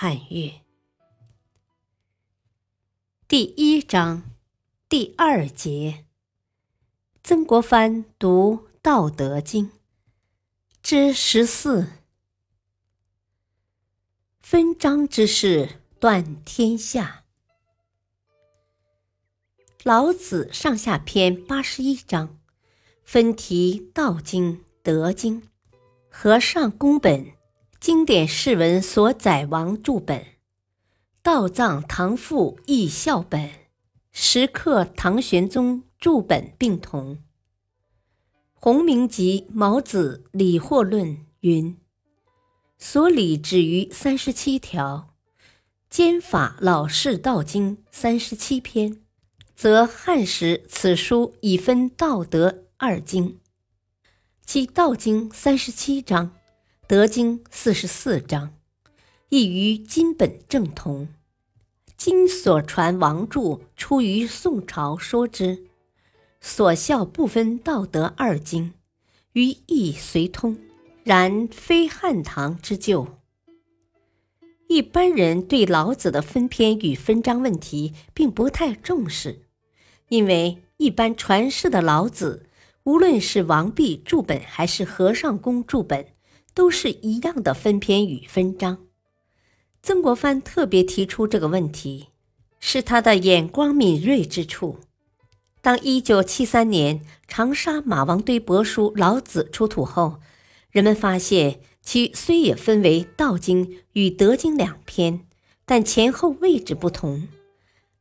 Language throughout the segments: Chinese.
汉乐第一章第二节：曾国藩读《道德经》之十四，分章之事断天下。老子上下篇八十一章，分题《道经》《德经》，和尚公本。经典释文所载王注本，道藏唐赋译校本，石刻唐玄宗注本并同。洪明集毛子理惑论云：所理止于三十七条，兼法老式道经三十七篇，则汉时此书已分道德二经，其道经三十七章。德经四十四章，亦与今本正同。今所传王著出于宋朝，说之所效不分道德二经，于意随通，然非汉唐之旧。一般人对老子的分篇与分章问题并不太重视，因为一般传世的老子，无论是王弼注本还是和尚公注本。都是一样的分篇与分章。曾国藩特别提出这个问题，是他的眼光敏锐之处。当一九七三年长沙马王堆帛书《老子》出土后，人们发现其虽也分为《道经》与《德经》两篇，但前后位置不同。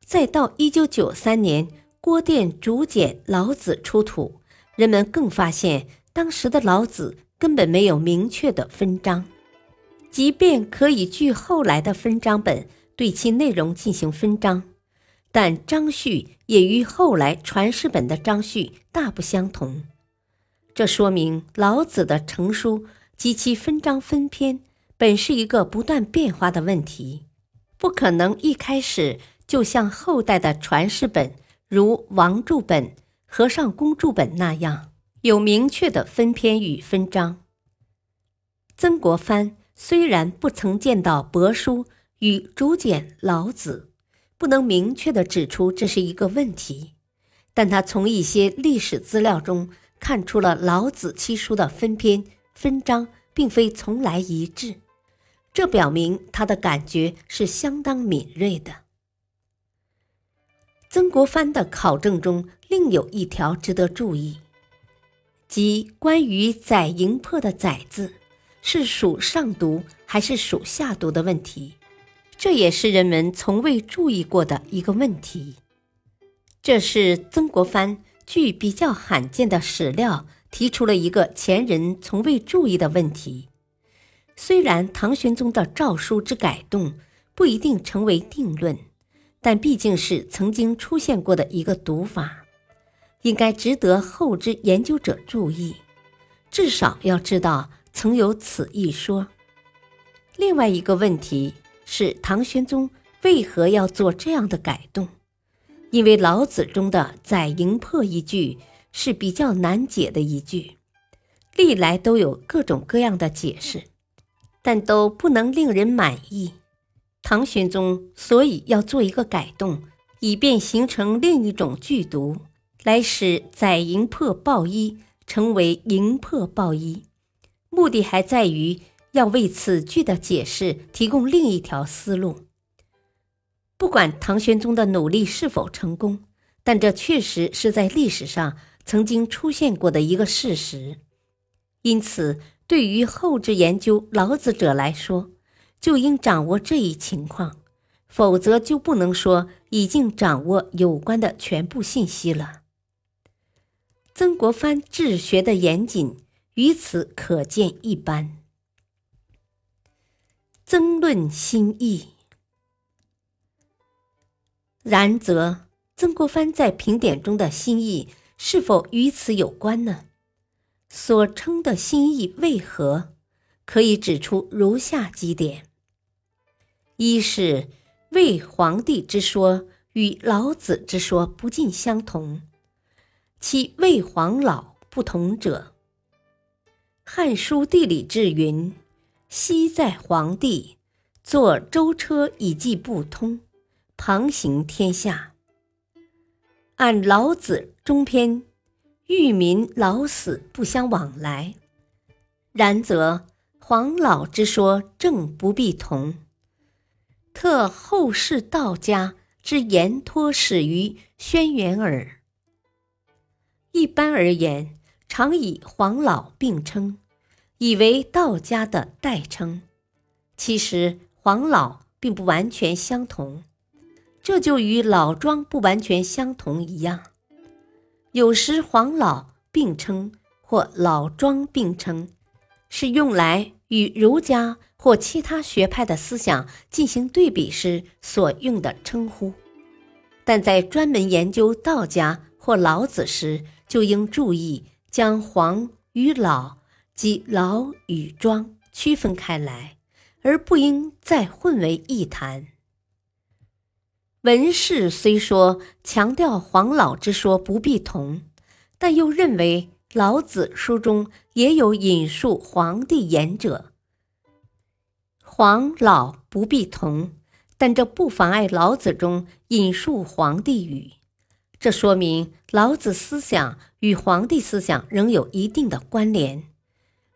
再到一九九三年郭店竹简《老子》出土，人们更发现当时的老子。根本没有明确的分章，即便可以据后来的分章本对其内容进行分章，但章序也与后来传世本的章序大不相同。这说明老子的成书及其分章分篇本是一个不断变化的问题，不可能一开始就像后代的传世本如王注本、和尚公注本那样。有明确的分篇与分章。曾国藩虽然不曾见到帛书与竹简《老子》，不能明确的指出这是一个问题，但他从一些历史资料中看出了老子七书的分篇分章并非从来一致，这表明他的感觉是相当敏锐的。曾国藩的考证中另有一条值得注意。即关于“载营魄”的“载”字是属上读还是属下读的问题，这也是人们从未注意过的一个问题。这是曾国藩据比较罕见的史料提出了一个前人从未注意的问题。虽然唐玄宗的诏书之改动不一定成为定论，但毕竟是曾经出现过的一个读法。应该值得后之研究者注意，至少要知道曾有此一说。另外一个问题是，唐玄宗为何要做这样的改动？因为老子中的“载营魄”一句是比较难解的一句，历来都有各种各样的解释，但都不能令人满意。唐玄宗所以要做一个改动，以便形成另一种剧读。来使“载营魄报一”成为“营魄报一”，目的还在于要为此句的解释提供另一条思路。不管唐玄宗的努力是否成功，但这确实是在历史上曾经出现过的一个事实。因此，对于后置研究老子者来说，就应掌握这一情况，否则就不能说已经掌握有关的全部信息了。曾国藩治学的严谨，于此可见一斑。曾论心意，然则，曾国藩在评点中的心意是否与此有关呢？所称的心意为何？可以指出如下几点：一是魏皇帝之说与老子之说不尽相同，其魏黄老不同者，《汉书地理志》云：“昔在黄帝，坐舟车以济不通，旁行天下。”按老子中篇。欲民老死不相往来，然则黄老之说正不必同。特后世道家之言托始于轩辕耳。一般而言，常以黄老并称，以为道家的代称。其实黄老并不完全相同，这就与老庄不完全相同一样。有时黄老并称或老庄并称，是用来与儒家或其他学派的思想进行对比时所用的称呼。但在专门研究道家或老子时，就应注意将黄与老及老与庄区分开来，而不应再混为一谈。文士虽说强调黄老之说不必同，但又认为老子书中也有引述黄帝言者。黄老不必同，但这不妨碍老子中引述黄帝语。这说明老子思想与黄帝思想仍有一定的关联。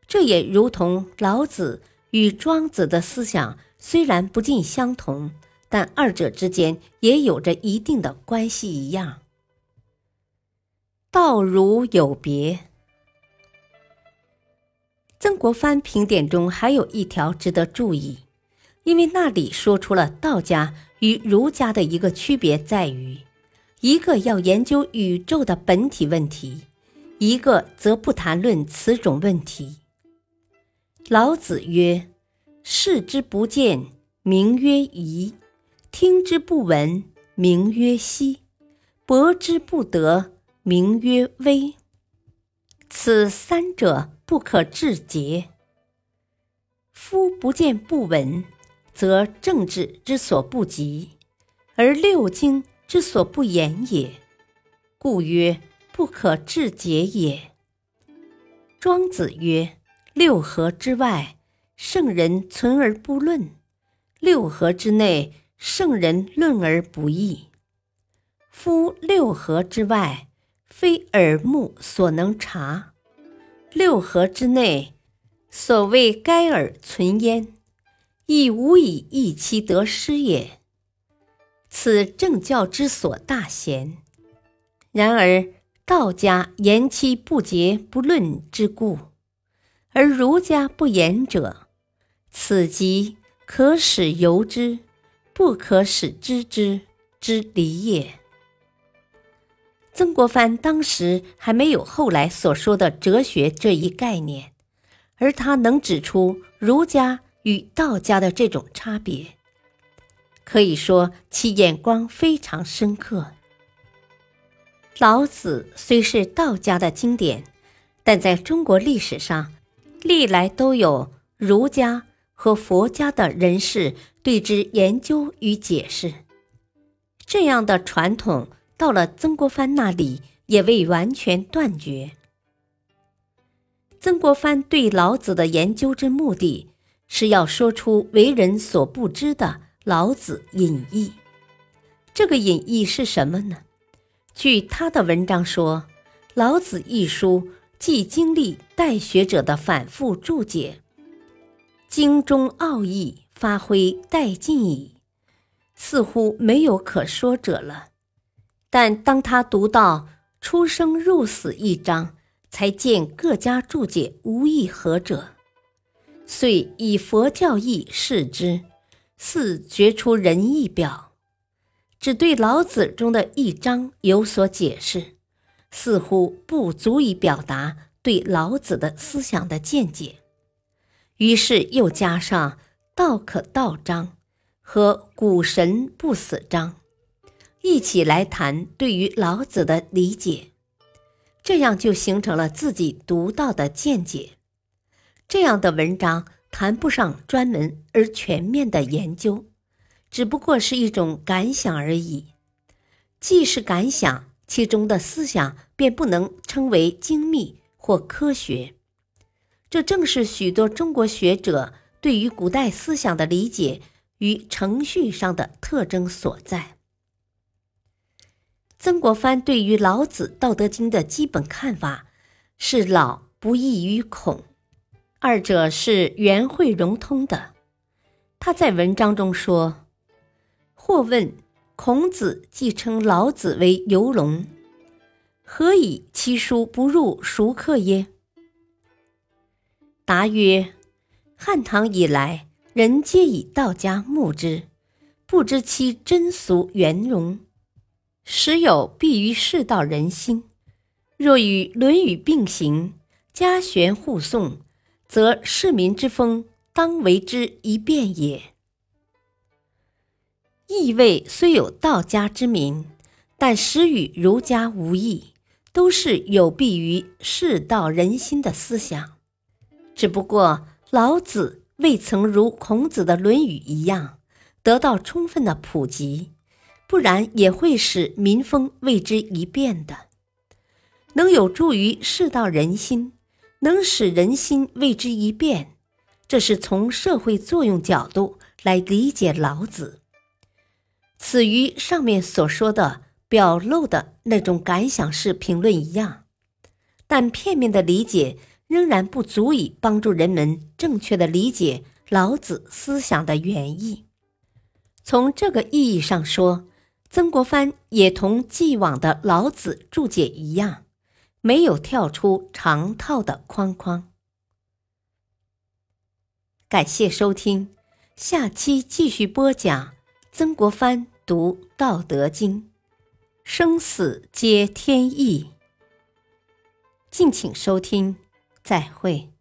这也如同老子与庄子的思想虽然不尽相同。但二者之间也有着一定的关系一样，道儒有别。曾国藩评点中还有一条值得注意，因为那里说出了道家与儒家的一个区别，在于一个要研究宇宙的本体问题，一个则不谈论此种问题。老子曰：“视之不见，名曰夷。”听之不闻，名曰希；博之不得，名曰微。此三者不可致诘。夫不见不闻，则政治之所不及，而六经之所不言也，故曰不可致诘也。庄子曰：“六合之外，圣人存而不论；六合之内。”圣人论而不议。夫六合之外，非耳目所能察；六合之内，所谓该耳存焉，亦无以易其得失也。此正教之所大贤。然而道家言其不节不论之故，而儒家不言者，此即可使由之。不可使知之之理也。曾国藩当时还没有后来所说的哲学这一概念，而他能指出儒家与道家的这种差别，可以说其眼光非常深刻。老子虽是道家的经典，但在中国历史上，历来都有儒家。和佛家的人士对之研究与解释，这样的传统到了曾国藩那里也未完全断绝。曾国藩对老子的研究之目的是要说出为人所不知的老子隐逸。这个隐逸是什么呢？据他的文章说，《老子》一书既经历代学者的反复注解。经中奥义发挥殆尽矣，似乎没有可说者了。但当他读到“出生入死”一章，才见各家注解无异何者，遂以佛教义释之，四觉出仁义表。只对老子中的一章有所解释，似乎不足以表达对老子的思想的见解。于是又加上“道可道章”和“古神不死章”，一起来谈对于老子的理解，这样就形成了自己独到的见解。这样的文章谈不上专门而全面的研究，只不过是一种感想而已。既是感想，其中的思想便不能称为精密或科学。这正是许多中国学者对于古代思想的理解与程序上的特征所在。曾国藩对于老子《道德经》的基本看法是“老不异于孔”，二者是圆会融通的。他在文章中说：“或问孔子既称老子为游龙，何以其书不入熟客耶？”答曰：“汉唐以来，人皆以道家慕之，不知其真俗圆融，时有必于世道人心。若与《论语》并行，家学互诵，则市民之风当为之一变也。意味虽有道家之名，但实与儒家无异，都是有弊于世道人心的思想。”只不过老子未曾如孔子的《论语》一样得到充分的普及，不然也会使民风为之一变的。能有助于世道人心，能使人心为之一变，这是从社会作用角度来理解老子。此与上面所说的表露的那种感想式评论一样，但片面的理解。仍然不足以帮助人们正确的理解老子思想的原意。从这个意义上说，曾国藩也同既往的老子注解一样，没有跳出常套的框框。感谢收听，下期继续播讲曾国藩读《道德经》，生死皆天意。敬请收听。再会。